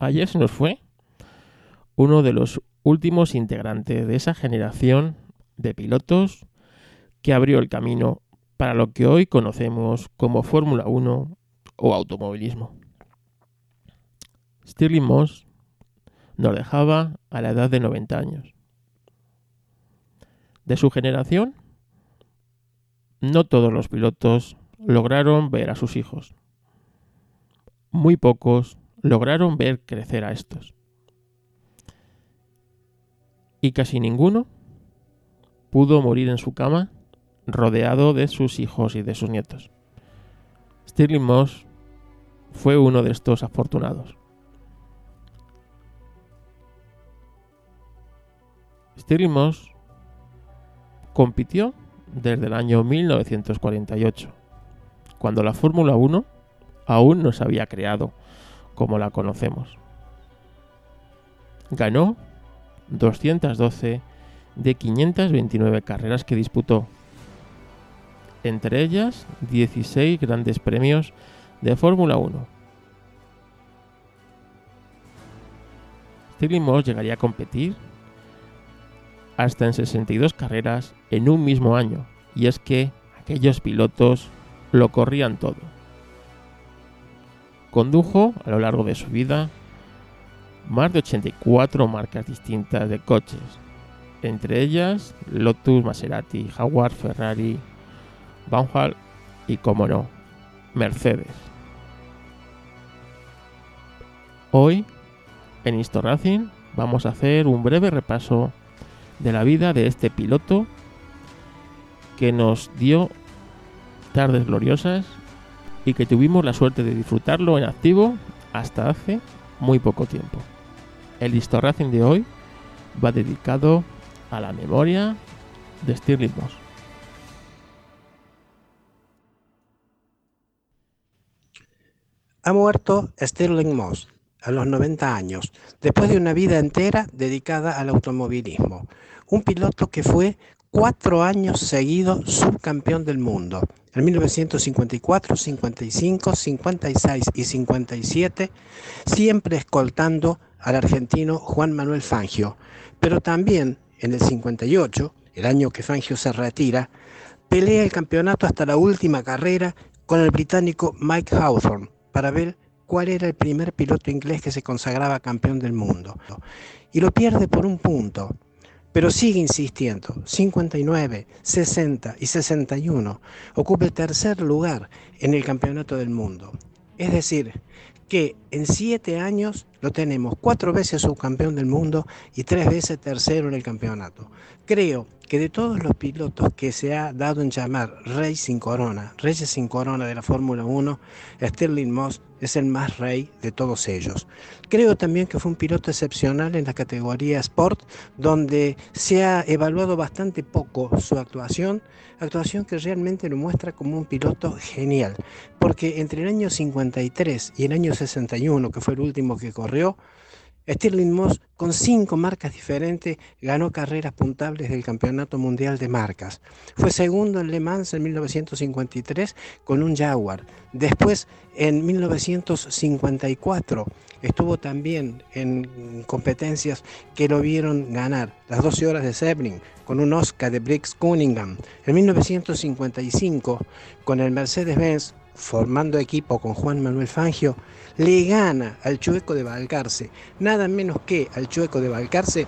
Ayer se nos fue uno de los últimos integrantes de esa generación de pilotos que abrió el camino para lo que hoy conocemos como Fórmula 1 o automovilismo. Stirling Moss nos dejaba a la edad de 90 años. De su generación, no todos los pilotos lograron ver a sus hijos. Muy pocos lograron ver crecer a estos. Y casi ninguno pudo morir en su cama rodeado de sus hijos y de sus nietos. Stirling Moss fue uno de estos afortunados. Stirling Moss compitió desde el año 1948, cuando la Fórmula 1 aún no se había creado como la conocemos. Ganó 212 de 529 carreras que disputó, entre ellas 16 grandes premios de Fórmula 1. Stirling Moss llegaría a competir hasta en 62 carreras en un mismo año, y es que aquellos pilotos lo corrían todo. Condujo a lo largo de su vida más de 84 marcas distintas de coches, entre ellas Lotus, Maserati, Jaguar, Ferrari, Baumhall y, como no, Mercedes. Hoy, en Histo Racing, vamos a hacer un breve repaso de la vida de este piloto que nos dio tardes gloriosas y que tuvimos la suerte de disfrutarlo en activo hasta hace muy poco tiempo. El Histo Racing de hoy va dedicado a la memoria de Stirling Moss. Ha muerto Stirling Moss a los 90 años, después de una vida entera dedicada al automovilismo. Un piloto que fue cuatro años seguidos subcampeón del mundo. En 1954, 55, 56 y 57, siempre escoltando al argentino Juan Manuel Fangio. Pero también en el 58, el año que Fangio se retira, pelea el campeonato hasta la última carrera con el británico Mike Hawthorne para ver cuál era el primer piloto inglés que se consagraba campeón del mundo. Y lo pierde por un punto pero sigue insistiendo. 59, 60 y 61 ocupa el tercer lugar en el campeonato del mundo. Es decir, que en siete años lo tenemos cuatro veces subcampeón del mundo y tres veces tercero en el campeonato. Creo que de todos los pilotos que se ha dado en llamar Rey sin corona, Reyes sin corona de la Fórmula 1, Sterling Moss es el más rey de todos ellos. Creo también que fue un piloto excepcional en la categoría Sport, donde se ha evaluado bastante poco su actuación, actuación que realmente lo muestra como un piloto genial, porque entre el año 53 y el año 61, que fue el último que corrió, Stirling Moss, con cinco marcas diferentes, ganó carreras puntables del Campeonato Mundial de Marcas. Fue segundo en Le Mans en 1953 con un Jaguar. Después, en 1954, estuvo también en competencias que lo vieron ganar. Las 12 horas de Sebring con un Oscar de Briggs Cunningham. En 1955, con el Mercedes-Benz, formando equipo con Juan Manuel Fangio, le gana al Chueco de Balcarce, nada menos que al Chueco de Balcarce,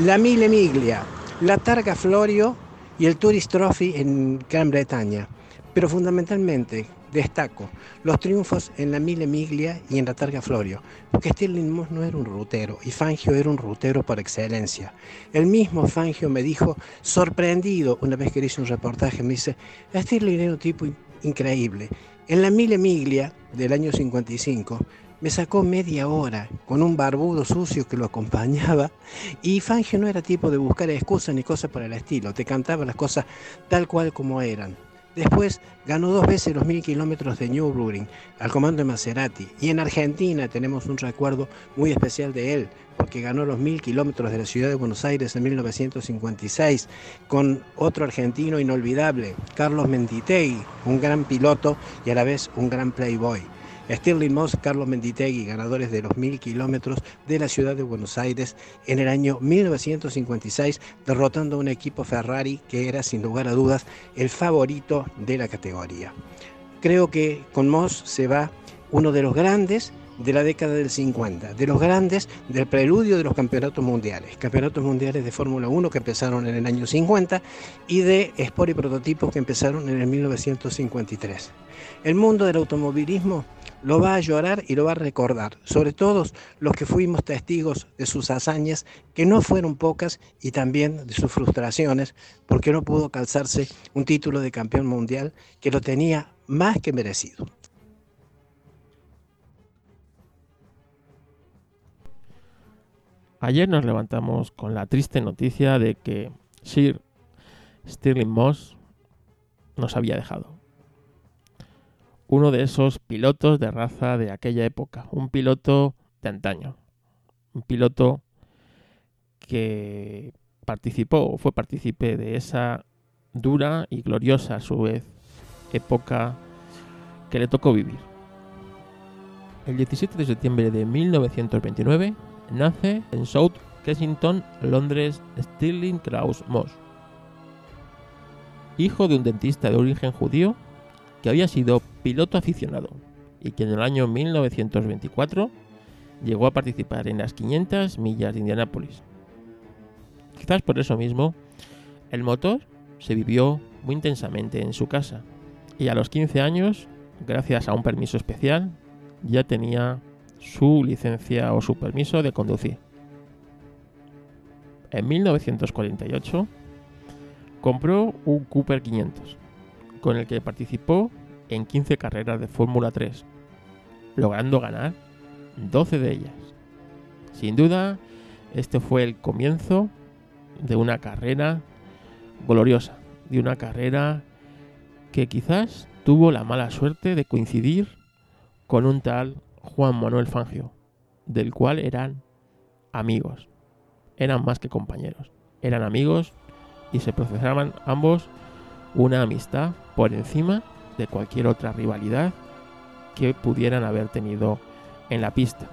la Mille Miglia, la Targa Florio y el Tourist Trophy en Gran Bretaña. Pero fundamentalmente destaco los triunfos en la Mille Miglia y en la Targa Florio, porque Stirling Moss no era un rutero y Fangio era un rutero por excelencia. El mismo Fangio me dijo, sorprendido una vez que hice un reportaje, me dice, Stirling era un tipo increíble. En la Mille Miglia del año 55 me sacó media hora con un barbudo sucio que lo acompañaba y Fangio no era tipo de buscar excusas ni cosas por el estilo, te cantaba las cosas tal cual como eran. Después ganó dos veces los mil kilómetros de Nürburgring al comando de Maserati. Y en Argentina tenemos un recuerdo muy especial de él, porque ganó los mil kilómetros de la ciudad de Buenos Aires en 1956 con otro argentino inolvidable, Carlos Menditegui, un gran piloto y a la vez un gran playboy. Stirling Moss, Carlos Menditegui, ganadores de los mil kilómetros de la ciudad de Buenos Aires en el año 1956, derrotando a un equipo Ferrari que era sin lugar a dudas el favorito de la categoría. Creo que con Moss se va uno de los grandes de la década del 50, de los grandes del preludio de los campeonatos mundiales, campeonatos mundiales de Fórmula 1 que empezaron en el año 50 y de Sport y prototipos que empezaron en el 1953. El mundo del automovilismo lo va a llorar y lo va a recordar, sobre todo los que fuimos testigos de sus hazañas, que no fueron pocas, y también de sus frustraciones, porque no pudo calzarse un título de campeón mundial que lo tenía más que merecido. Ayer nos levantamos con la triste noticia de que Sir Stirling Moss nos había dejado. Uno de esos pilotos de raza de aquella época, un piloto de antaño, un piloto que participó o fue partícipe de esa dura y gloriosa a su vez época que le tocó vivir. El 17 de septiembre de 1929 nace en South Kensington, Londres, Stirling Krauss Moss. Hijo de un dentista de origen judío que había sido piloto aficionado y que en el año 1924 llegó a participar en las 500 millas de Indianápolis. Quizás por eso mismo, el motor se vivió muy intensamente en su casa y a los 15 años, gracias a un permiso especial, ya tenía su licencia o su permiso de conducir. En 1948 compró un Cooper 500, con el que participó en 15 carreras de Fórmula 3, logrando ganar 12 de ellas. Sin duda, este fue el comienzo de una carrera gloriosa, de una carrera que quizás tuvo la mala suerte de coincidir con un tal Juan Manuel Fangio, del cual eran amigos. Eran más que compañeros. Eran amigos y se procesaban ambos una amistad por encima de cualquier otra rivalidad que pudieran haber tenido en la pista.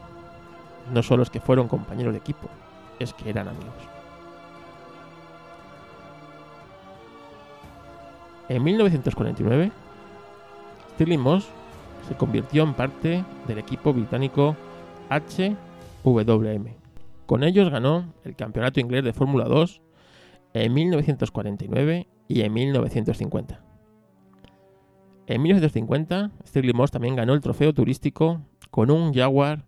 No solo es que fueron compañeros de equipo, es que eran amigos. En 1949, Stirling Moss se convirtió en parte del equipo británico HWM. Con ellos ganó el Campeonato Inglés de Fórmula 2 en 1949 y en 1950. En 1950, Stirling Moss también ganó el trofeo turístico con un Jaguar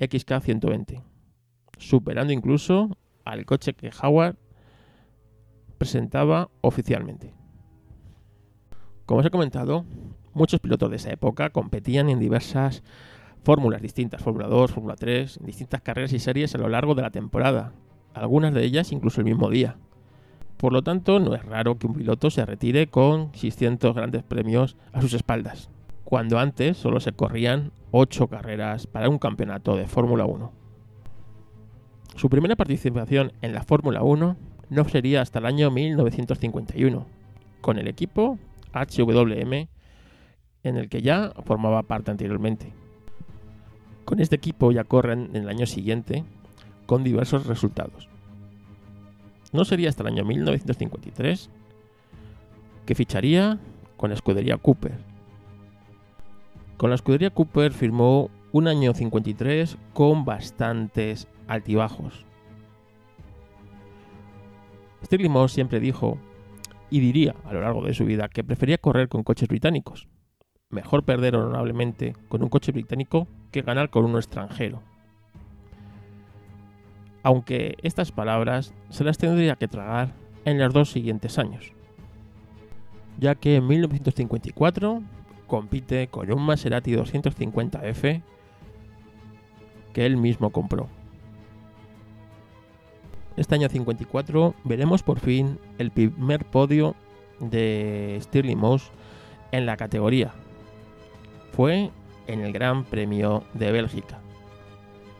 XK120, superando incluso al coche que Howard presentaba oficialmente. Como os he comentado, muchos pilotos de esa época competían en diversas fórmulas distintas, Fórmula 2, Fórmula 3, en distintas carreras y series a lo largo de la temporada, algunas de ellas incluso el mismo día. Por lo tanto, no es raro que un piloto se retire con 600 grandes premios a sus espaldas, cuando antes solo se corrían 8 carreras para un campeonato de Fórmula 1. Su primera participación en la Fórmula 1 no sería hasta el año 1951, con el equipo HWM en el que ya formaba parte anteriormente. Con este equipo ya corren en el año siguiente con diversos resultados. No sería hasta el año 1953 que ficharía con la escudería Cooper. Con la escudería Cooper firmó un año 53 con bastantes altibajos. Stirling Moss siempre dijo y diría a lo largo de su vida que prefería correr con coches británicos, mejor perder honorablemente con un coche británico que ganar con uno extranjero. Aunque estas palabras se las tendría que tragar en los dos siguientes años, ya que en 1954 compite con un Maserati 250F que él mismo compró. Este año 54 veremos por fin el primer podio de Stirling Moss en la categoría, fue en el Gran Premio de Bélgica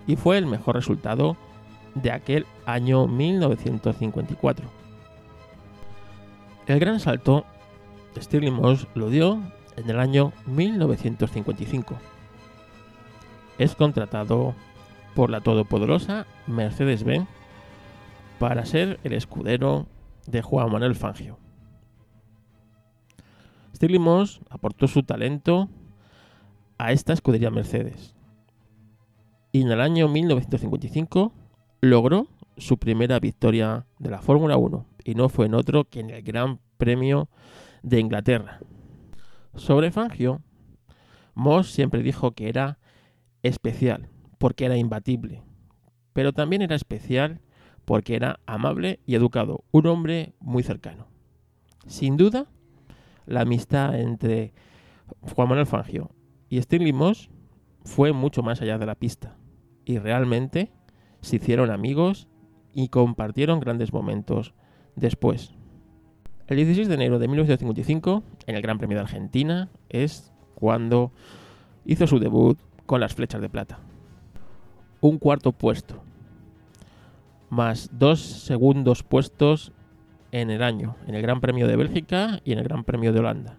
y fue el mejor resultado de aquel año 1954. El gran salto Stirling Moss lo dio en el año 1955, es contratado por la todopoderosa Mercedes-Benz para ser el escudero de Juan Manuel Fangio. Stirling Moss aportó su talento a esta escudería Mercedes y en el año 1955 logró su primera victoria de la Fórmula 1 y no fue en otro que en el Gran Premio de Inglaterra. Sobre Fangio, Moss siempre dijo que era especial porque era imbatible, pero también era especial porque era amable y educado, un hombre muy cercano. Sin duda, la amistad entre Juan Manuel Fangio y Stirling Moss fue mucho más allá de la pista y realmente se hicieron amigos y compartieron grandes momentos después. El 16 de enero de 1955, en el Gran Premio de Argentina, es cuando hizo su debut con las flechas de plata. Un cuarto puesto, más dos segundos puestos en el año, en el Gran Premio de Bélgica y en el Gran Premio de Holanda.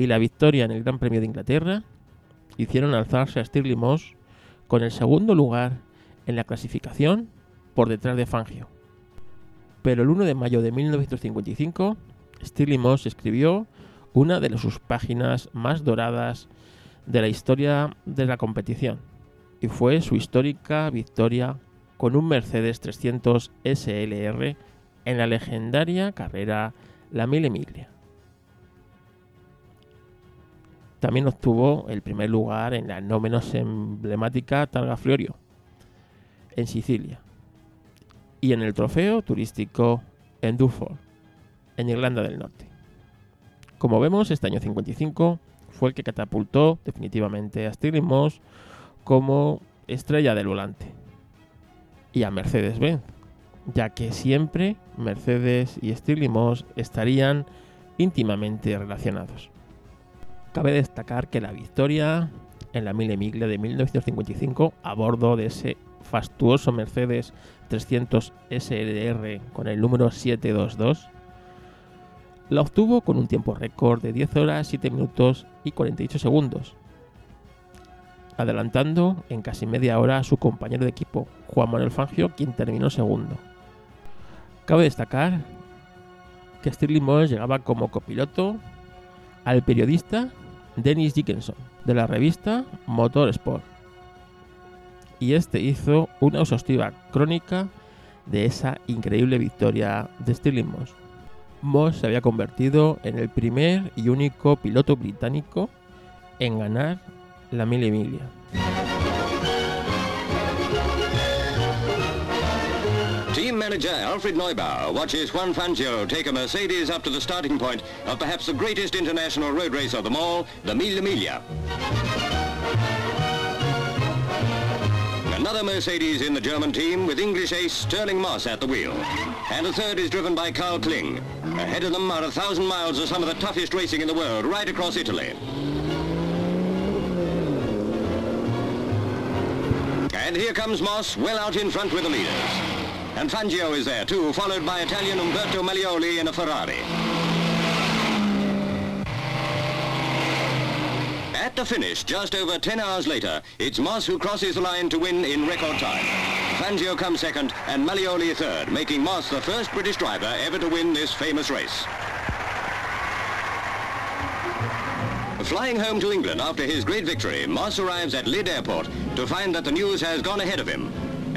Y la victoria en el Gran Premio de Inglaterra hicieron alzarse a Stirling Moss con el segundo lugar en la clasificación por detrás de Fangio. Pero el 1 de mayo de 1955, Stirling Moss escribió una de sus páginas más doradas de la historia de la competición, y fue su histórica victoria con un Mercedes 300 SLR en la legendaria carrera La Mille Miglia. También obtuvo el primer lugar en la no menos emblemática Targa Florio, en Sicilia, y en el trofeo turístico en Dufour, en Irlanda del Norte. Como vemos, este año 55 fue el que catapultó definitivamente a Stirling Moss como estrella del volante y a Mercedes-Benz, ya que siempre Mercedes y Stirling Moss estarían íntimamente relacionados. Cabe destacar que la victoria en la Mille Miglia de 1955 a bordo de ese fastuoso Mercedes 300 SLR con el número 722 la obtuvo con un tiempo récord de 10 horas, 7 minutos y 48 segundos, adelantando en casi media hora a su compañero de equipo, Juan Manuel Fangio, quien terminó segundo. Cabe destacar que Stirling Moss llegaba como copiloto al periodista Dennis Dickinson de la revista Motorsport. Y este hizo una exhaustiva crónica de esa increíble victoria de Stirling Moss. Moss se había convertido en el primer y único piloto británico en ganar la Mille Miglia. Manager Alfred Neubauer watches Juan Fangio take a Mercedes up to the starting point of perhaps the greatest international road race of them all, the Mille Miglia. Another Mercedes in the German team with English ace Sterling Moss at the wheel. And a third is driven by Carl Kling. Ahead of them are a thousand miles of some of the toughest racing in the world right across Italy. And here comes Moss well out in front with the leaders. And Fangio is there too, followed by Italian Umberto Malioli in a Ferrari. At the finish, just over 10 hours later, it's Moss who crosses the line to win in record time. Fangio comes second and Malioli third, making Moss the first British driver ever to win this famous race. Flying home to England after his great victory, Moss arrives at Lyd Airport to find that the news has gone ahead of him.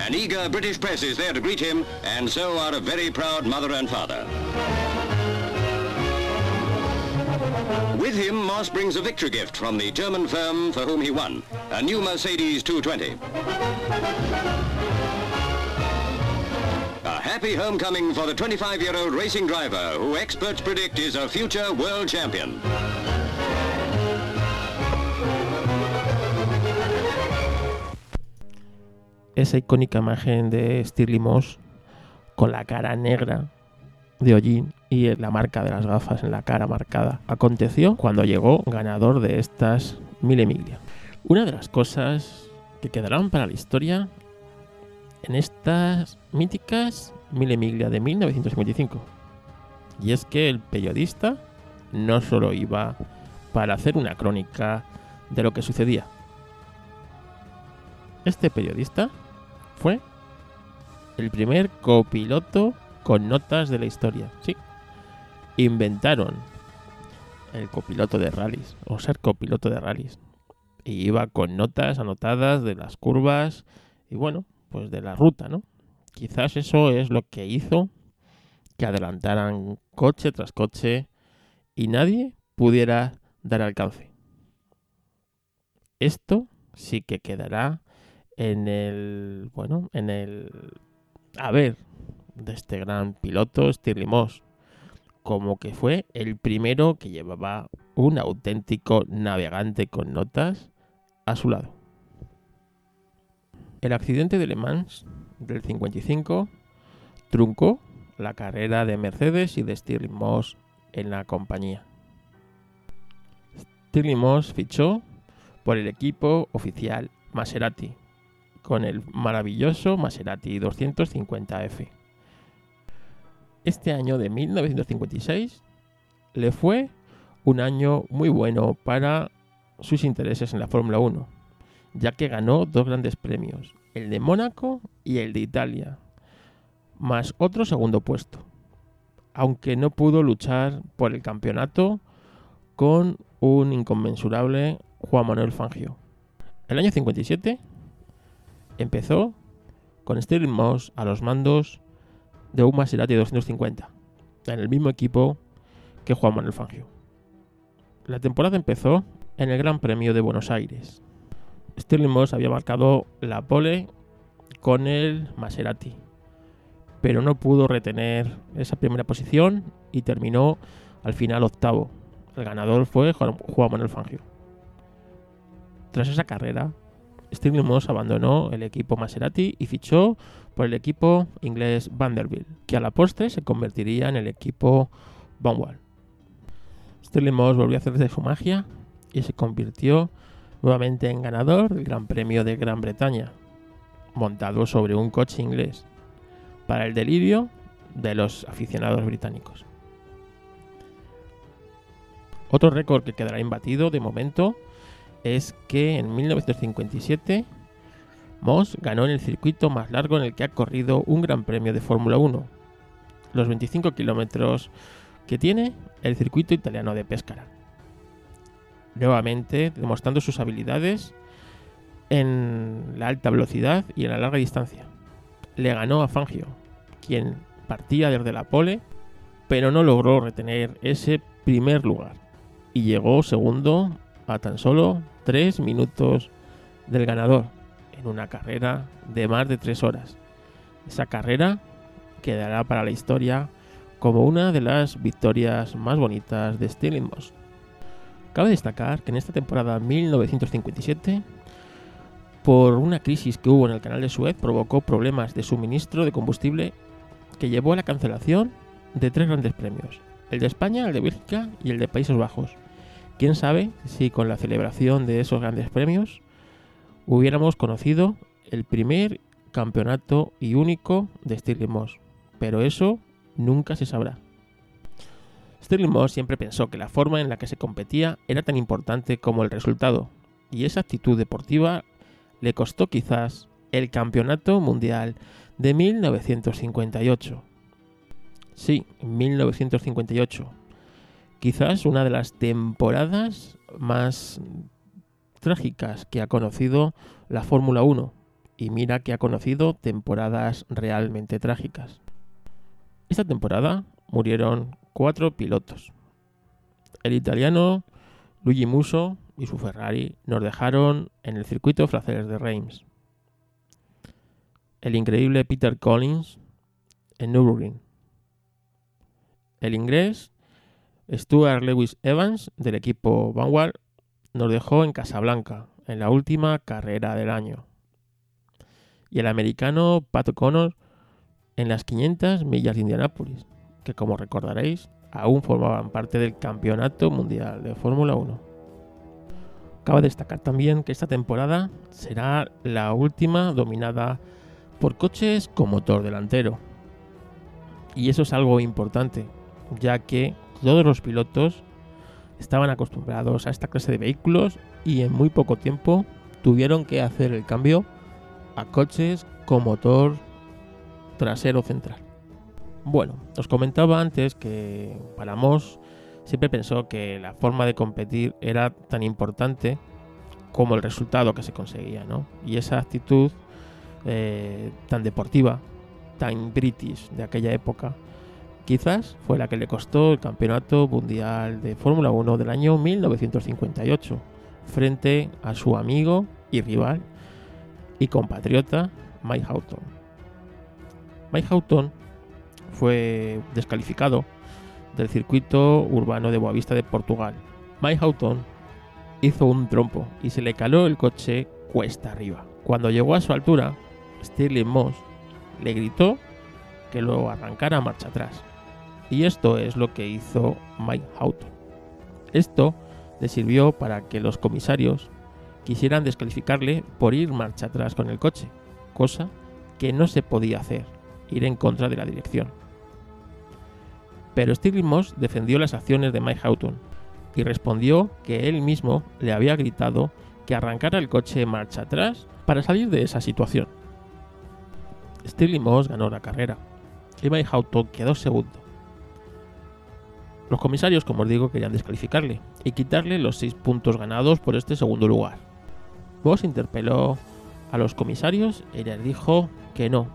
An eager British press is there to greet him, and so are a very proud mother and father. With him, Moss brings a victory gift from the German firm for whom he won, a new Mercedes 220. A happy homecoming for the 25-year-old racing driver who experts predict is a future world champion. Esa icónica imagen de Stirling Moss con la cara negra de Hollín y la marca de las gafas en la cara marcada aconteció cuando llegó ganador de estas Mille Miglia. Una de las cosas que quedarán para la historia en estas míticas Mille Miglia de 1955. Y es que el periodista no solo iba para hacer una crónica de lo que sucedía, Este periodista fue el primer copiloto con notas de la historia. Sí, inventaron el copiloto de rallies o ser copiloto de rallies. Y iba con notas anotadas de las curvas y bueno, pues de la ruta, ¿no? Quizás eso es lo que hizo que adelantaran coche tras coche y nadie pudiera dar alcance. Esto sí que quedará en el, bueno, en el a ver de este gran piloto Stirling Moss, como que fue el primero que llevaba un auténtico navegante con notas a su lado. El accidente de Le Mans del 55 truncó la carrera de Mercedes y de Stirling Moss en la compañía. Stirling Moss fichó por el equipo oficial Maserati con el maravilloso Maserati 250F. Este año de 1956 le fue un año muy bueno para sus intereses en la Fórmula 1, ya que ganó dos grandes premios, el de Mónaco y el de Italia, más otro segundo puesto, aunque no pudo luchar por el campeonato con un inconmensurable Juan Manuel Fangio. El año 57 empezó con Stirling Moss a los mandos de un Maserati 250, en el mismo equipo que Juan Manuel Fangio. La temporada empezó en el Gran Premio de Buenos Aires. Stirling Moss había marcado la pole con el Maserati, pero no pudo retener esa primera posición y terminó al final octavo. El ganador fue Juan Manuel Fangio. Tras esa carrera, Stirling Moss abandonó el equipo Maserati y fichó por el equipo inglés Vanderbilt, que a la postre se convertiría en el equipo Vanwall. Stirling Moss volvió a hacer de su magia y se convirtió nuevamente en ganador del Gran Premio de Gran Bretaña, montado sobre un coche inglés, para el delirio de los aficionados británicos. Otro récord que quedará imbatido de momento es que en 1957 Moss ganó en el circuito más largo en el que ha corrido un Gran Premio de Fórmula 1, los 25 kilómetros que tiene el circuito italiano de Pescara. Nuevamente demostrando sus habilidades en la alta velocidad y en la larga distancia. Le ganó a Fangio, quien partía desde la pole, pero no logró retener ese primer lugar y llegó segundo a tan solo 3 minutos del ganador en una carrera de más de 3 horas. Esa carrera quedará para la historia como una de las victorias más bonitas de Stirling Moss. Cabe destacar que en esta temporada 1957, por una crisis que hubo en el canal de Suez, provocó problemas de suministro de combustible que llevó a la cancelación de tres grandes premios, el de España, el de Bélgica y el de Países Bajos, Quién sabe si con la celebración de esos grandes premios hubiéramos conocido el primer campeonato y único de Stirling Moss, pero eso nunca se sabrá. Stirling Moss siempre pensó que la forma en la que se competía era tan importante como el resultado, y esa actitud deportiva le costó quizás el Campeonato Mundial de 1958. Sí, 1958 quizás una de las temporadas más trágicas que ha conocido la Fórmula 1. Y mira que ha conocido temporadas realmente trágicas. Esta temporada murieron cuatro pilotos. El italiano Luigi Musso y su Ferrari nos dejaron en el circuito francés de Reims. El increíble Peter Collins en Nürburgring. El inglés Stuart Lewis Evans del equipo Vanguard nos dejó en Casablanca en la última carrera del año. Y el americano Pat O'Connor en las 500 millas de Indianápolis, que como recordaréis aún formaban parte del Campeonato Mundial de Fórmula 1. Cabe destacar también que esta temporada será la última dominada por coches con motor delantero. Y eso es algo importante, ya que todos los pilotos estaban acostumbrados a esta clase de vehículos y en muy poco tiempo tuvieron que hacer el cambio a coches con motor trasero central. Bueno, os comentaba antes que para Moss siempre pensó que la forma de competir era tan importante como el resultado que se conseguía, ¿no? Y esa actitud eh, tan deportiva, tan british de aquella época, quizás fue la que le costó el campeonato mundial de Fórmula 1 del año 1958, frente a su amigo y rival y compatriota Mike Houghton. Mike Houghton fue descalificado del circuito urbano de Boavista de Portugal. Mike Houghton hizo un trompo y se le caló el coche cuesta arriba. Cuando llegó a su altura, Stirling Moss le gritó que lo arrancara marcha atrás. Y esto es lo que hizo Mike Houghton. Esto le sirvió para que los comisarios quisieran descalificarle por ir marcha atrás con el coche, cosa que no se podía hacer, ir en contra de la dirección. Pero Stirling Moss defendió las acciones de Mike Houghton y respondió que él mismo le había gritado que arrancara el coche marcha atrás para salir de esa situación. Stirling Moss ganó la carrera y Mike Houghton quedó segundo. Los comisarios, como os digo, querían descalificarle y quitarle los 6 puntos ganados por este segundo lugar. Moss interpeló a los comisarios y les dijo que no,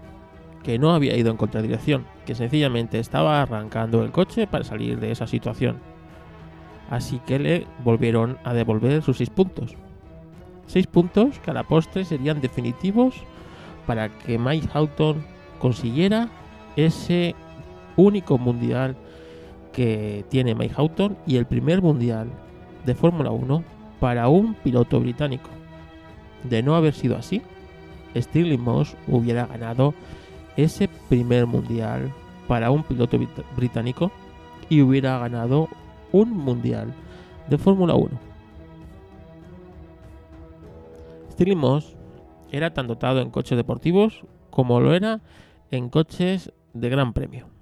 que no había ido en contradirección, que sencillamente estaba arrancando el coche para salir de esa situación. Así que le volvieron a devolver sus 6 puntos. 6 puntos que a la postre serían definitivos para que Mike Houghton consiguiera ese único mundial que tiene Mike Houghton y el primer mundial de Fórmula 1 para un piloto británico. De no haber sido así, Stirling Moss hubiera ganado ese primer mundial para un piloto británico y hubiera ganado un mundial de Fórmula 1. Stirling Moss era tan dotado en coches deportivos como lo era en coches de gran premio.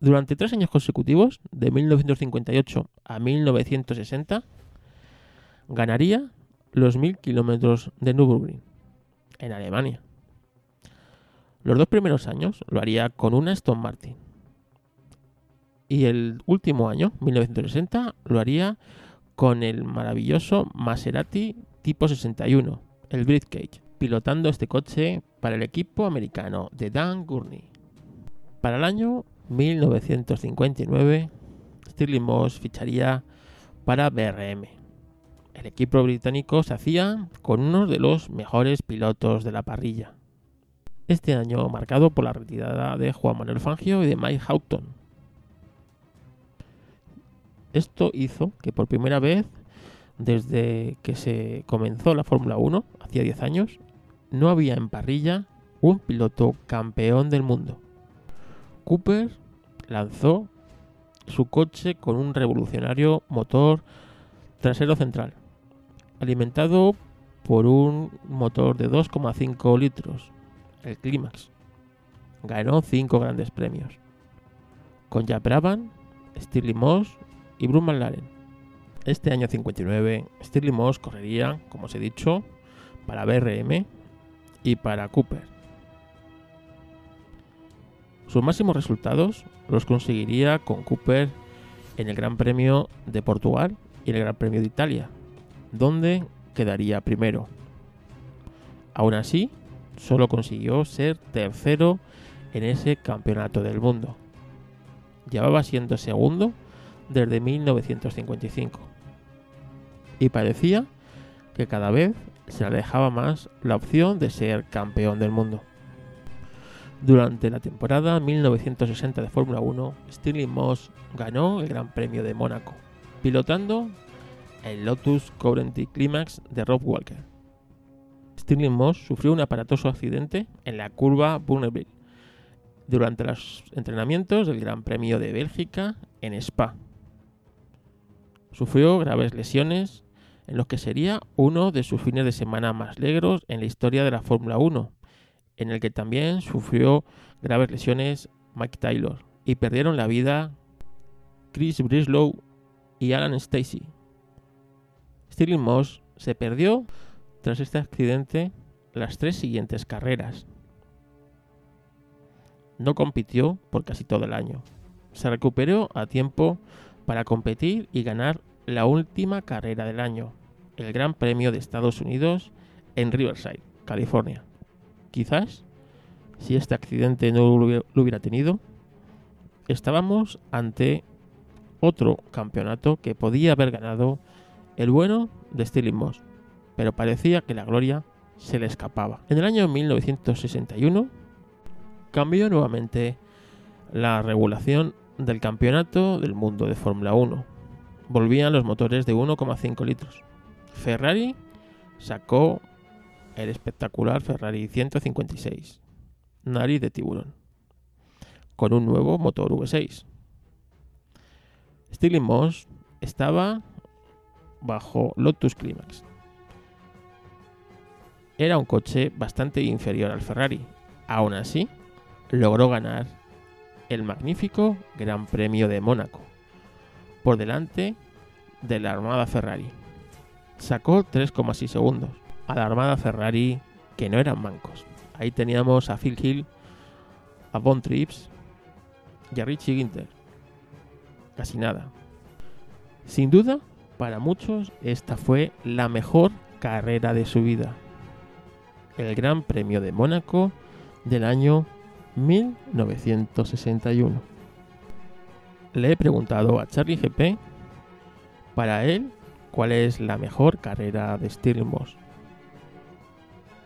Durante tres años consecutivos, de 1958 a 1960, ganaría los 1000 kilómetros de Nürburgring, en Alemania. Los dos primeros años lo haría con una Aston Martin. Y el último año, 1960, lo haría con el maravilloso Maserati tipo 61, el Brickcage, pilotando este coche para el equipo americano de Dan Gurney. Para el año 1959, Stirling Moss ficharía para BRM. El equipo británico se hacía con uno de los mejores pilotos de la parrilla. Este año marcado por la retirada de Juan Manuel Fangio y de Mike Houghton. Esto hizo que por primera vez desde que se comenzó la Fórmula 1, hacía 10 años, no había en parrilla un piloto campeón del mundo. Cooper lanzó su coche con un revolucionario motor trasero central, alimentado por un motor de 2,5 litros, el Climax. Ganó 5 grandes premios, con Jack Stirling Moss y Bruce McLaren. Este año 59, Stirling Moss correría, como os he dicho, para BRM y para Cooper sus máximos resultados los conseguiría con Cooper en el Gran Premio de Portugal y el Gran Premio de Italia, donde quedaría primero. Aún así, solo consiguió ser tercero en ese campeonato del mundo. Llevaba siendo segundo desde 1955. Y parecía que cada vez se alejaba más la opción de ser campeón del mundo. Durante la temporada 1960 de Fórmula 1, Stirling Moss ganó el Gran Premio de Mónaco, pilotando el Lotus Covenant Climax de Rob Walker. Stirling Moss sufrió un aparatoso accidente en la curva Bonneville durante los entrenamientos del Gran Premio de Bélgica en Spa. Sufrió graves lesiones en lo que sería uno de sus fines de semana más negros en la historia de la Fórmula 1, en el que también sufrió graves lesiones Mike Taylor y perdieron la vida Chris Brislow y Alan Stacy. Stirling Moss se perdió tras este accidente las tres siguientes carreras. No compitió por casi todo el año. Se recuperó a tiempo para competir y ganar la última carrera del año, el Gran Premio de Estados Unidos en Riverside, California. Quizás, si este accidente no lo hubiera tenido, estábamos ante otro campeonato que podía haber ganado el bueno de Stirling Moss, pero parecía que la gloria se le escapaba. En el año 1961 cambió nuevamente la regulación del campeonato del mundo de Fórmula 1. Volvían los motores de 1,5 litros. Ferrari sacó el espectacular Ferrari 156, nariz de tiburón, con un nuevo motor V6. Stirling Moss estaba bajo Lotus Climax. Era un coche bastante inferior al Ferrari. Aún así, logró ganar el magnífico Gran Premio de Mónaco, por delante de la Armada Ferrari. Sacó 3,6 segundos a la Armada Ferrari que no eran mancos. Ahí teníamos a Phil Hill, a Von Trips y a Richie Ginter. Casi nada. Sin duda, para muchos esta fue la mejor carrera de su vida. El Gran Premio de Mónaco del año 1961. Le he preguntado a Charlie GP para él cuál es la mejor carrera de Stirling Moss.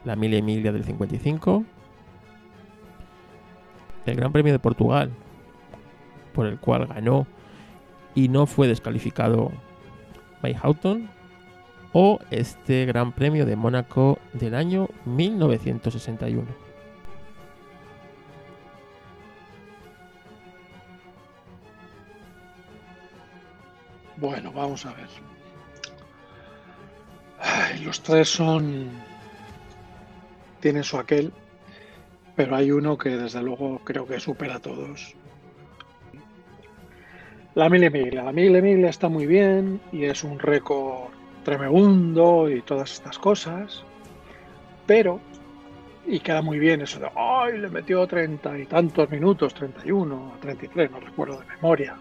La Mille Emilia del 55, el Gran Premio de Portugal, por el cual ganó y no fue descalificado May Houghton, o este Gran Premio de Mónaco del año 1961. Bueno, vamos a ver. los tres son. Tienen su aquel, pero hay uno que desde luego creo que supera a todos. La Mille Miglia. La Mille Miglia está muy bien y es un récord tremendo y todas estas cosas, pero. Y queda muy bien eso de. ¡Ay! Le metió treinta y tantos minutos, 31, 33, no recuerdo de memoria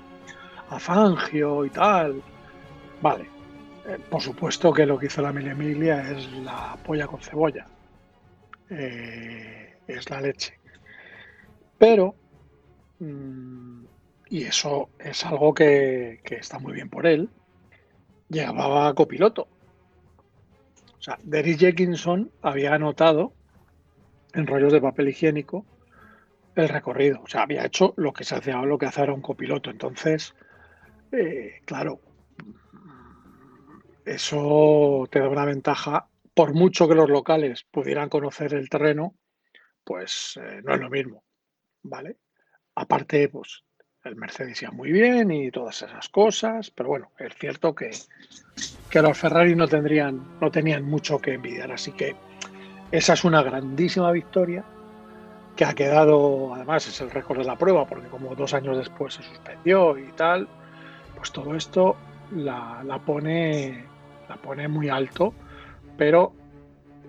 a Fangio y tal. Vale, eh, por supuesto que lo que hizo la Mille Emilia es la polla con cebolla. Eh, es la leche. Pero, mm, y eso es algo que, que, está muy bien por él, llevaba copiloto. O sea, Derry Jenkinson había anotado en rollos de papel higiénico el recorrido. O sea, había hecho lo que se hacía lo que hacía un copiloto. Entonces, eh, claro, eso te da una ventaja. Por mucho que los locales pudieran conocer el terreno, pues eh, no es lo mismo, ¿vale? Aparte, pues el Mercedes iba muy bien y todas esas cosas, pero bueno, es cierto que, que los Ferrari no tendrían, no tenían mucho que envidiar, así que esa es una grandísima victoria que ha quedado, además es el récord de la prueba, porque como dos años después se suspendió y tal, pues todo esto la, pone, la pone muy alto, pero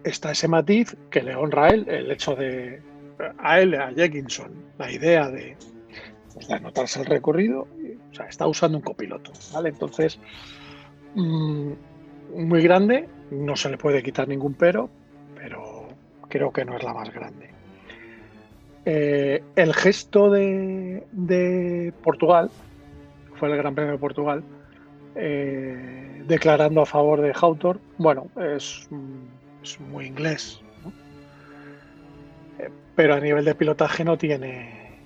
está ese matiz que le honra a él, el hecho de a él, a Jenkinson, la idea de, pues anotarse el recorrido, o sea, está usando un copiloto, ¿vale? Entonces, mm, muy grande, no se le puede quitar ningún pero, pero creo que no es la más grande. Eh, el gesto de, de Portugal, fue el Gran Premio de Portugal, eh, declarando a favor de Hawthorne, bueno, es, muy inglés, eh, pero a nivel de pilotaje no tiene,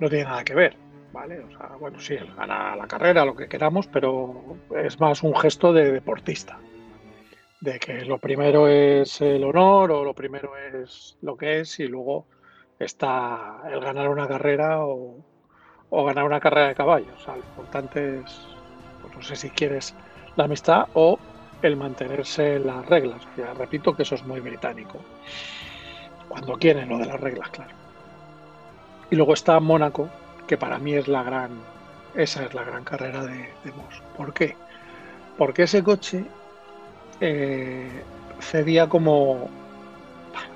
no tiene nada que ver. ¿Vale? O sea, bueno, sí, él gana la carrera, lo que queramos, pero es más un gesto de deportista. De que lo primero es el honor o lo primero es lo que es y luego está el ganar una carrera o, o ganar una carrera de caballos. lo importante es, pues no sé si quieres la amistad o el mantenerse en las reglas. Ya repito que eso es muy británico. Cuando quieren lo de las reglas, claro. Y luego está Mónaco, que para mí es la gran, esa es la gran carrera de, de Moss. ¿Por qué? Porque ese coche eh, cedía como,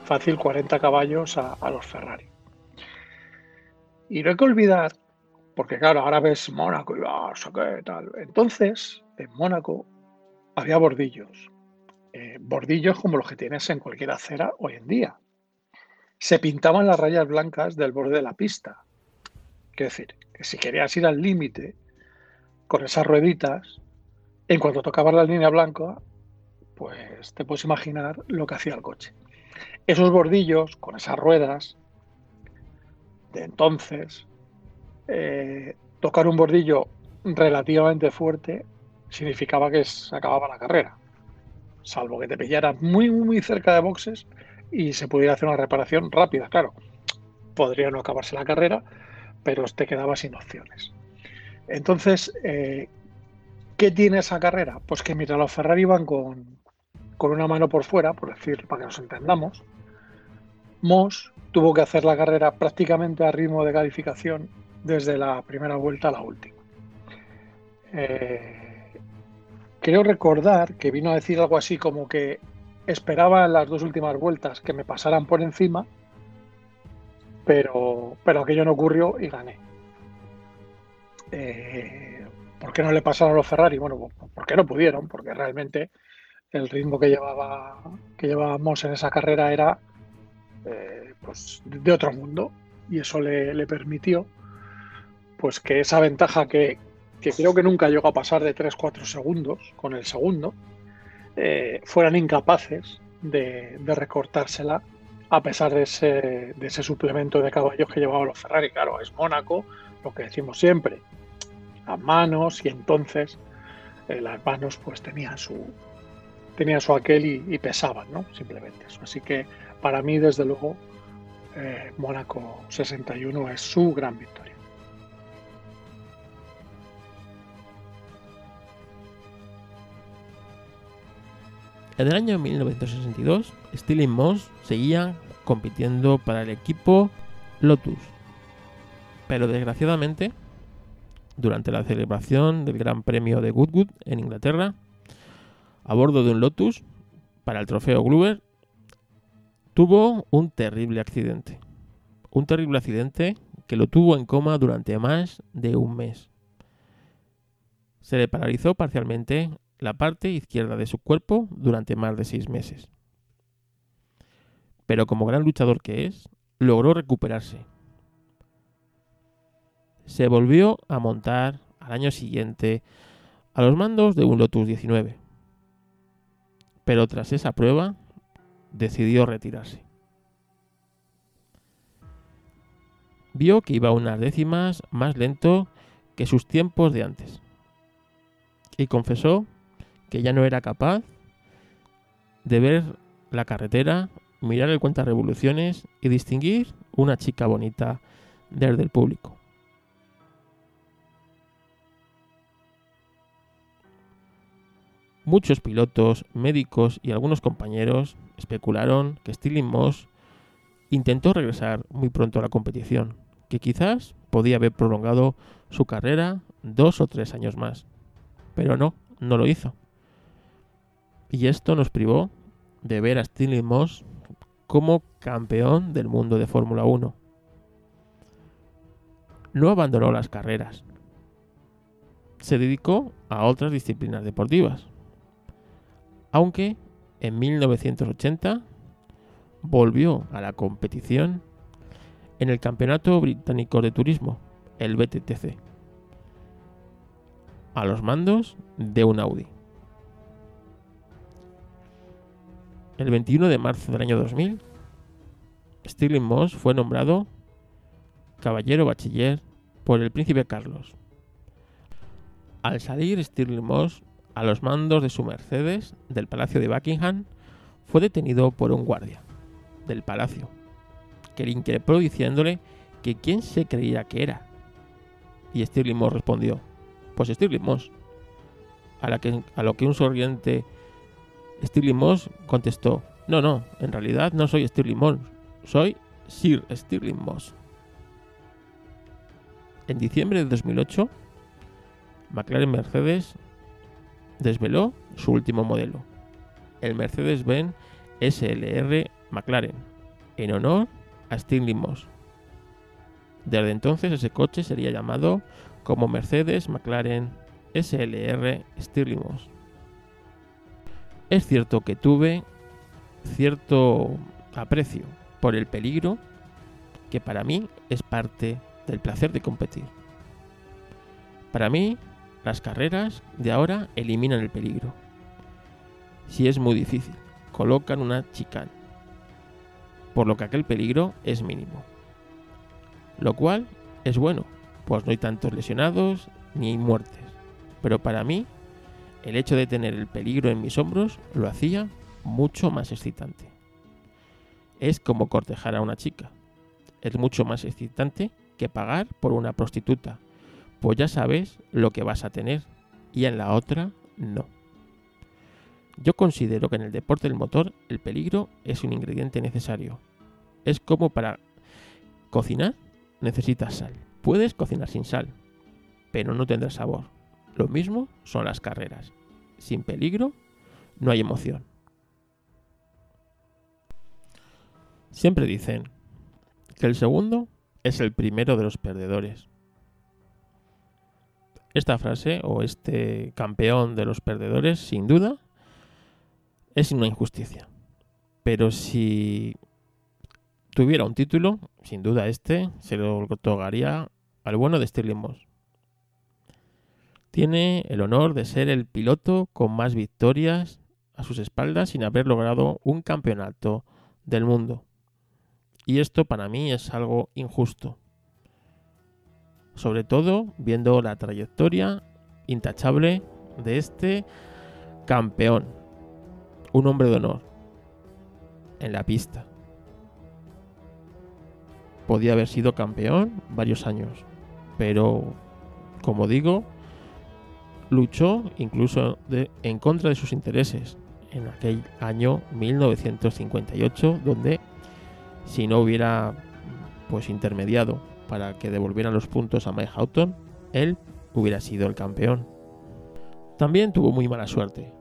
fácil 40 caballos a, los Ferrari. Y no hay que olvidar, porque claro, ahora ves Mónaco y vas qué tal. Entonces, en Mónaco había bordillos. Eh, bordillos como los que tienes en cualquier acera hoy en día. Se pintaban las rayas blancas del borde de la pista. Quiero decir, que si querías ir al límite con esas rueditas, en cuanto tocabas la línea blanca, pues te puedes imaginar lo que hacía el coche. Esos bordillos con esas ruedas de entonces, eh, tocar un bordillo relativamente fuerte significaba que se acababa la carrera, salvo que te pillaras muy, muy cerca de boxes y se pudiera hacer una reparación rápida, claro. Podría no acabarse la carrera, pero te quedaba sin opciones. Entonces, eh, ¿qué tiene esa carrera? Pues que mira, los Ferrari van con, con una mano por fuera, por decir, para que nos entendamos. Moss tuvo que hacer la carrera prácticamente a ritmo de calificación desde la primera vuelta a la última. Eh, creo recordar que vino a decir algo así como que esperaba en las dos últimas vueltas que me pasaran por encima, pero, pero aquello no ocurrió y gané. Eh, ¿Por qué no le pasaron a los Ferrari? Bueno, porque no pudieron, porque realmente el ritmo que llevaba que llevábamos en esa carrera era eh, pues de otro mundo y eso le, permitió pues que esa ventaja que, creo que nunca llegó a pasar de 3-4 segundos con el segundo eh, fueran incapaces de, recortársela a pesar de ese, de ese suplemento de caballos que llevaban los Ferrari. Claro, es Mónaco, lo que decimos siempre, las manos y entonces eh, las manos pues tenían su, tenían su aquel y, pesaban, ¿no? Simplemente eso. Así que para mí, desde luego, eh, Mónaco 61 es su gran victoria. En el año 1962, Stirling Moss seguía compitiendo para el equipo Lotus. Pero desgraciadamente, durante la celebración del Gran Premio de Goodwood en Inglaterra, a bordo de un Lotus para el trofeo Gruber, tuvo un terrible accidente. Un terrible accidente que lo tuvo en coma durante más de un mes. Se le paralizó parcialmente la parte izquierda de su cuerpo durante más de seis meses. Pero como gran luchador que es, logró recuperarse. Se volvió a montar al año siguiente a los mandos de un Lotus 19. Pero tras esa prueba decidió retirarse. Vio que iba unas décimas más lento que sus tiempos de antes. Y confesó que ya no era capaz de ver la carretera, mirar el cuenta revoluciones y distinguir una chica bonita desde el público. Muchos pilotos, médicos y algunos compañeros especularon que Stirling Moss intentó regresar muy pronto a la competición, que quizás podía haber prolongado su carrera dos o tres años más. Pero no, no lo hizo. Y esto nos privó de ver a Stirling Moss como campeón del mundo de Fórmula 1. No abandonó las carreras. Se dedicó a otras disciplinas deportivas, aunque en 1980 volvió a la competición en el Campeonato Británico de Turismo, el BTTC, a los mandos de un Audi. El 21 de marzo del año 2000, Stirling Moss fue nombrado caballero bachiller por el príncipe Carlos. Al salir Stirling Moss a los mandos de su Mercedes del Palacio de Buckingham, fue detenido por un guardia del palacio, que le increpó diciéndole que quién se creía que era. Y Stirling Moss respondió, pues Stirling Moss. A, lo que un sonriente Stirling Moss contestó, no, no, en realidad no soy Stirling Moss, soy Sir Stirling Moss. En diciembre de 2008, McLaren Mercedes desveló su último modelo, el Mercedes-Benz SLR McLaren, en honor a Stirling Moss. Desde entonces ese coche sería llamado como Mercedes McLaren SLR Stirling Moss. Es cierto que tuve cierto aprecio por el peligro que para mí es parte del placer de competir. Para mí, las carreras de ahora eliminan el peligro. Si es muy difícil, colocan una chicane, por lo que aquel peligro es mínimo. Lo cual es bueno, pues no hay tantos lesionados ni muertes. Pero para mí, el hecho de tener el peligro en mis hombros lo hacía mucho más excitante. Es como cortejar a una chica. Es mucho más excitante que pagar por una prostituta, pues ya sabes lo que vas a tener y en la otra no. Yo considero que en el deporte del motor el peligro es un ingrediente necesario. Es como para cocinar necesitas sal. Puedes cocinar sin sal, pero no tendrá sabor. Lo mismo son las carreras. Sin peligro no hay emoción. Siempre dicen que el segundo es el primero de los perdedores. Esta frase o este campeón de los perdedores, sin duda, es una injusticia. Pero si tuviera un título, sin duda este se lo otorgaría al bueno de Stirling Moss. Tiene el honor de ser el piloto con más victorias a sus espaldas sin haber logrado un campeonato del mundo. Y esto para mí es algo injusto. Sobre todo viendo la trayectoria intachable de este campeón. Un hombre de honor en la pista. Podía haber sido campeón varios años, pero como digo, luchó incluso en contra de sus intereses en aquel año 1958, donde si no hubiera pues intermediado para que devolvieran los puntos a Mike Houghton, él hubiera sido el campeón. También tuvo muy mala suerte,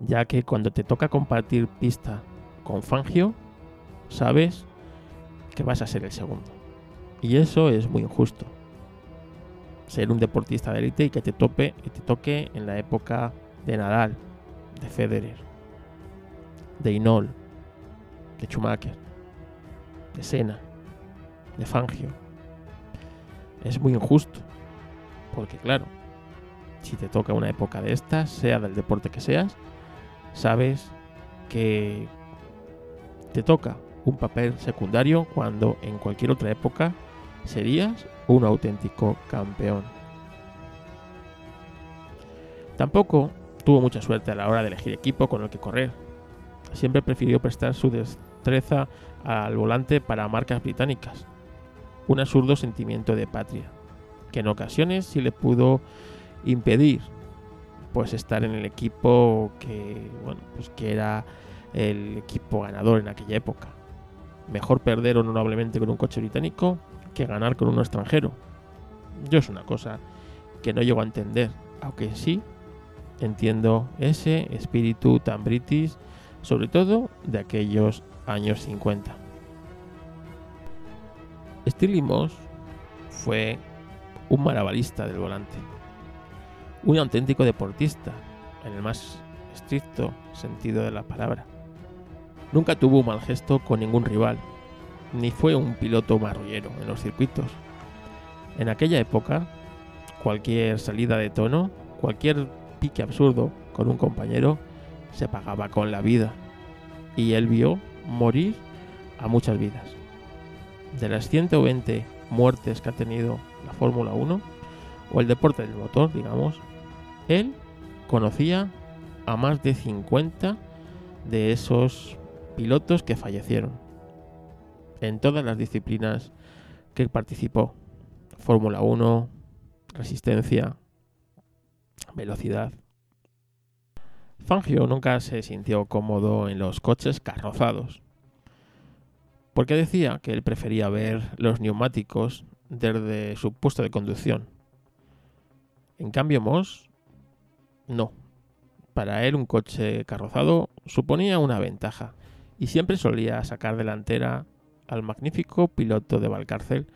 ya que cuando te toca compartir pista con Fangio, sabes que vas a ser el segundo. Y eso es muy injusto. Ser un deportista de élite y que te tope y te toque en la época de Nadal, de Federer, de Inol, de Schumacher de Sena, de Fangio. Es muy injusto, porque claro, si te toca una época de estas, sea del deporte que seas, sabes que te toca un papel secundario cuando en cualquier otra época serías un auténtico campeón. Tampoco tuvo mucha suerte a la hora de elegir equipo con el que correr. Siempre prefirió prestar su destreza al volante para marcas británicas. Un absurdo sentimiento de patria, que en ocasiones sí le pudo impedir pues estar en el equipo que bueno, pues que era el equipo ganador en aquella época. Mejor perder honorablemente con un coche británico que ganar con uno extranjero. Yo es una cosa que no llego a entender, aunque sí entiendo ese espíritu tan british, sobre todo de aquellos años 50. Stirling Moss fue un marabalista del volante, un auténtico deportista, en el más estricto sentido de la palabra. Nunca tuvo un mal gesto con ningún rival, ni fue un piloto marrullero en los circuitos. En aquella época, cualquier salida de tono, cualquier pique absurdo con un compañero, se pagaba con la vida. Y él vio morir a muchas vidas. De las 120 muertes que ha tenido la Fórmula 1, o el deporte del motor, digamos, él conocía a más de 50 de esos pilotos que fallecieron en todas las disciplinas que participó. Fórmula 1, resistencia, velocidad. Fangio nunca se sintió cómodo en los coches carrozados, porque decía que él prefería ver los neumáticos desde su puesto de conducción. En cambio, Moss, no. Para él un coche carrozado suponía una ventaja y siempre solía sacar delantera al magnífico piloto de Valcárcel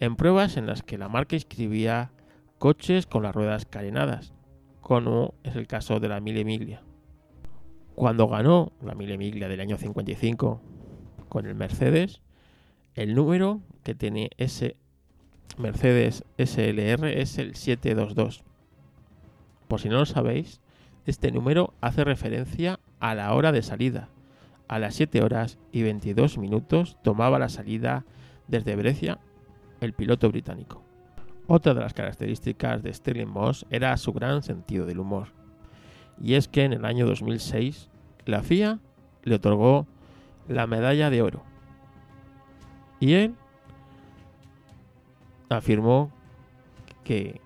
en pruebas en las que la marca inscribía coches con las ruedas carenadas, como es el caso de la Mille Miglia. Cuando ganó la Mille Miglia del año 55 con el Mercedes, el número que tiene ese Mercedes SLR es el 722. Por si no lo sabéis, este número hace referencia a la hora de salida. A las 7 horas y 22 minutos tomaba la salida desde Brescia el piloto británico. Otra de las características de Stirling Moss era su gran sentido del humor. Y es que en el año 2006 la FIA le otorgó la medalla de oro. Y él afirmó que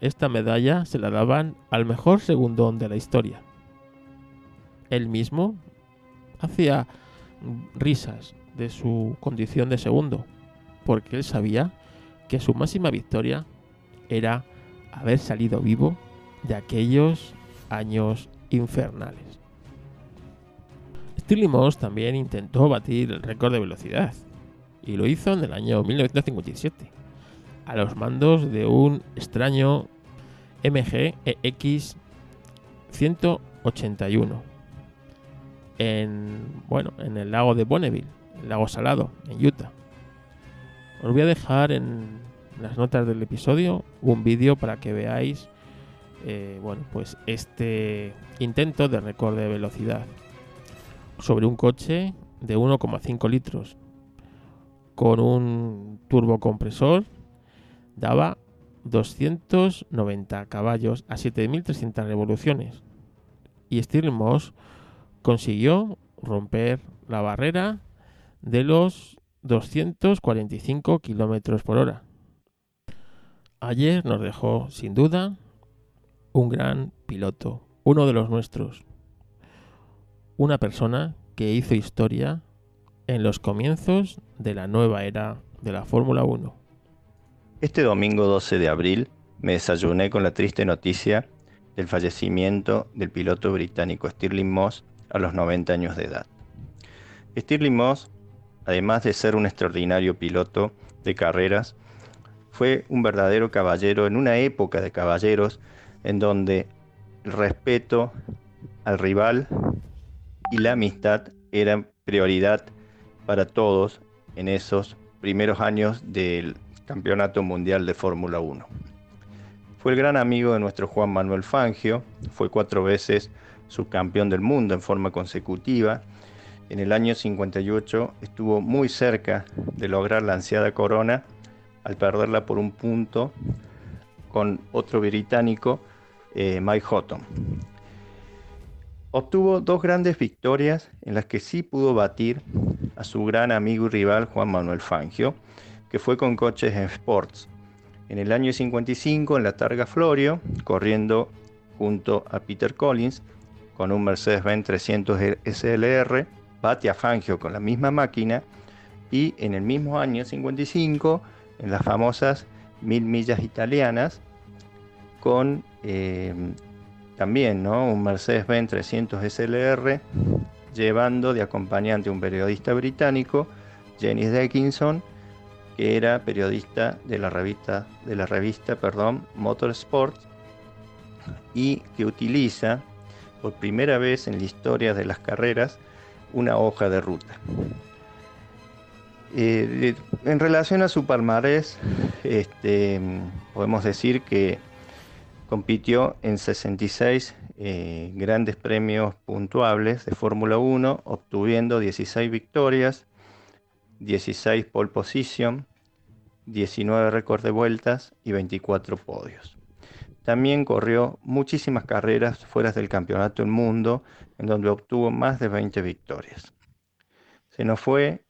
esta medalla se la daban al mejor segundón de la historia. Él mismo hacía risas de su condición de segundo, porque él sabía que su máxima victoria era haber salido vivo de aquellos años infernales. Stirling Moss también intentó batir el récord de velocidad y lo hizo en el año 1957 a los mandos de un extraño MG EX 181 en bueno en el lago de Bonneville, el lago salado en Utah. Os voy a dejar en las notas del episodio un vídeo para que veáis eh, bueno pues este intento de récord de velocidad sobre un coche de 1,5 litros con un turbocompresor daba 290 caballos a 7.300 revoluciones y Stirling Moss consiguió romper la barrera de los 245 kilómetros por hora. Ayer nos dejó, sin duda, un gran piloto, uno de los nuestros, una persona que hizo historia en los comienzos de la nueva era de la Fórmula 1. Este domingo 12 de abril me desayuné con la triste noticia del fallecimiento del piloto británico Stirling Moss a los 90 años de edad. Stirling Moss, además de ser un extraordinario piloto de carreras, fue un verdadero caballero en una época de caballeros en donde el respeto al rival y la amistad eran prioridad para todos en esos primeros años del Campeonato Mundial de Fórmula 1. Fue el gran amigo de nuestro Juan Manuel Fangio, fue cuatro veces subcampeón del mundo en forma consecutiva. En el año 58 estuvo muy cerca de lograr la ansiada corona al perderla por un punto con otro británico, eh, Mike Houghton. Obtuvo dos grandes victorias en las que sí pudo batir a su gran amigo y rival Juan Manuel Fangio que fue con coches en Sports. En el año 55, en la Targa Florio, corriendo junto a Peter Collins con un Mercedes-Benz 300 SLR, bate a Fangio con la misma máquina y en el mismo año 55, en las famosas mil millas italianas, con eh, también ¿no? un Mercedes-Benz 300 SLR, llevando de acompañante un periodista británico, Jenny Dickinson, que era periodista de la revista, de la revista perdón, Motorsport y que utiliza por primera vez en la historia de las carreras una hoja de ruta. Eh, en relación a su palmarés, este, podemos decir que compitió en 66 eh, grandes premios puntuables de Fórmula 1, obtuviendo 16 victorias, 16 pole position, 19 récords de vueltas y 24 podios. También corrió muchísimas carreras fuera del campeonato del mundo, en donde obtuvo más de 20 victorias. Se nos fue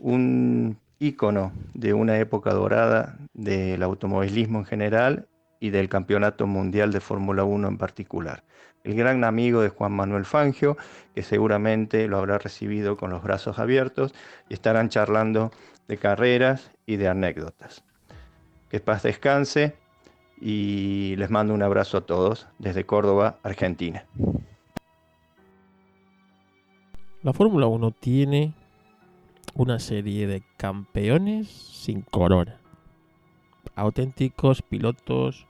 un ícono de una época dorada del automovilismo en general y del campeonato mundial de Fórmula 1 en particular. El gran amigo de Juan Manuel Fangio, que seguramente lo habrá recibido con los brazos abiertos y estarán charlando de carreras y de anécdotas. Que paz descanse y les mando un abrazo a todos desde Córdoba, Argentina. La Fórmula 1 tiene una serie de campeones sin corona. Auténticos pilotos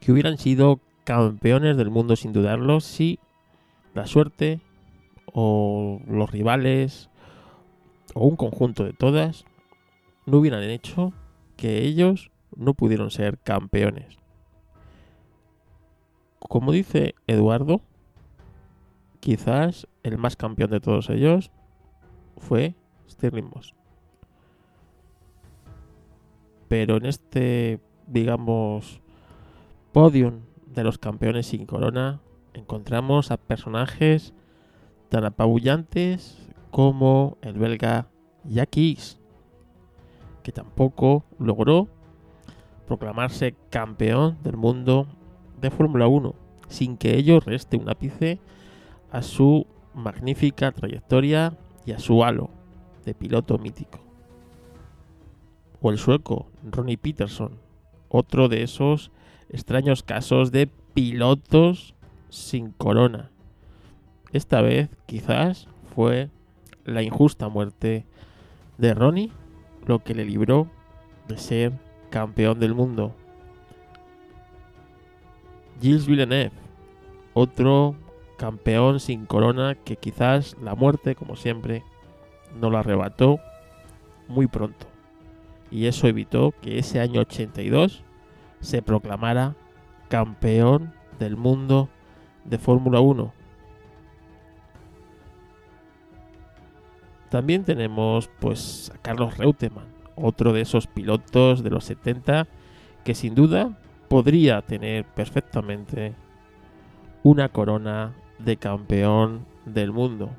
que hubieran sido campeones del mundo sin dudarlo si la suerte o los rivales o un conjunto de todas no hubieran hecho que ellos no pudieron ser campeones. Como dice Eduardo, quizás el más campeón de todos ellos fue Stirling Moss. Pero en este, digamos, podium de los campeones sin corona, encontramos a personajes tan apabullantes como el belga Jacques, que tampoco logró proclamarse campeón del mundo de Fórmula 1, sin que ello reste un ápice a su magnífica trayectoria y a su halo de piloto mítico. O el sueco Ronnie Peterson, otro de esos extraños casos de pilotos sin corona. Esta vez quizás fue la injusta muerte de Ronnie lo que le libró de ser campeón del mundo. Gilles Villeneuve, otro campeón sin corona que quizás la muerte, como siempre, no lo arrebató muy pronto. Y eso evitó que ese año 82 se proclamara campeón del mundo de Fórmula 1. También tenemos pues a Carlos Reutemann, otro de esos pilotos de los 70 que sin duda podría tener perfectamente una corona de campeón del mundo.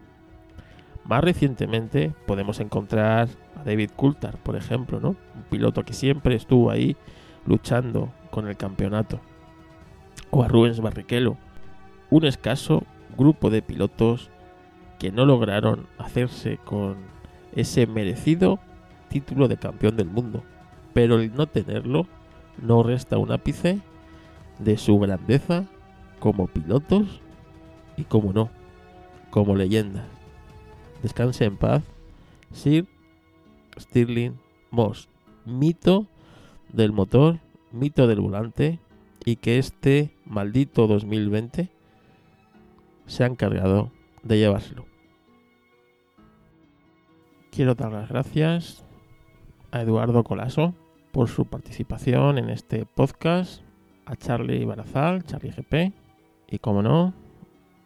Más recientemente podemos encontrar a David Coulthard, por ejemplo, ¿no? Un piloto que siempre estuvo ahí luchando con el campeonato. O a Rubens Barrichello, un escaso grupo de pilotos que no lograron hacerse con ese merecido título de campeón del mundo. Pero el no tenerlo no resta un ápice de su grandeza como pilotos y como no, como leyendas. Descanse en paz, Sir Stirling Moss, mito del motor, mito del volante y que este maldito 2020 se ha encargado de llevárselo. Quiero dar las gracias a Eduardo Colaso por su participación en este podcast, a Charlie Barazal, Charlie GP, y como no,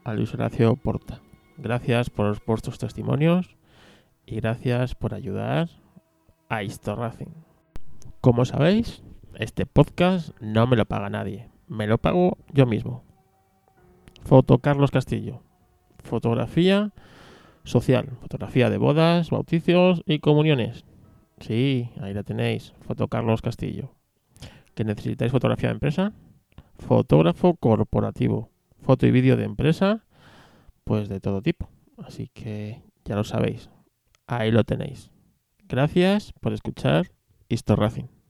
a Luis Horacio Porta. Gracias por vuestros testimonios y gracias por ayudar a Historracing. Como sabéis, este podcast no me lo paga nadie, me lo pago yo mismo. Foto Carlos Castillo. Fotografía social, fotografía de bodas, bautizos y comuniones. Sí, ahí la tenéis, foto Carlos Castillo. ¿Que necesitáis fotografía de empresa? Fotógrafo corporativo. Foto y vídeo de empresa, pues de todo tipo. Así que ya lo sabéis. Ahí lo tenéis. Gracias por escuchar Historracing.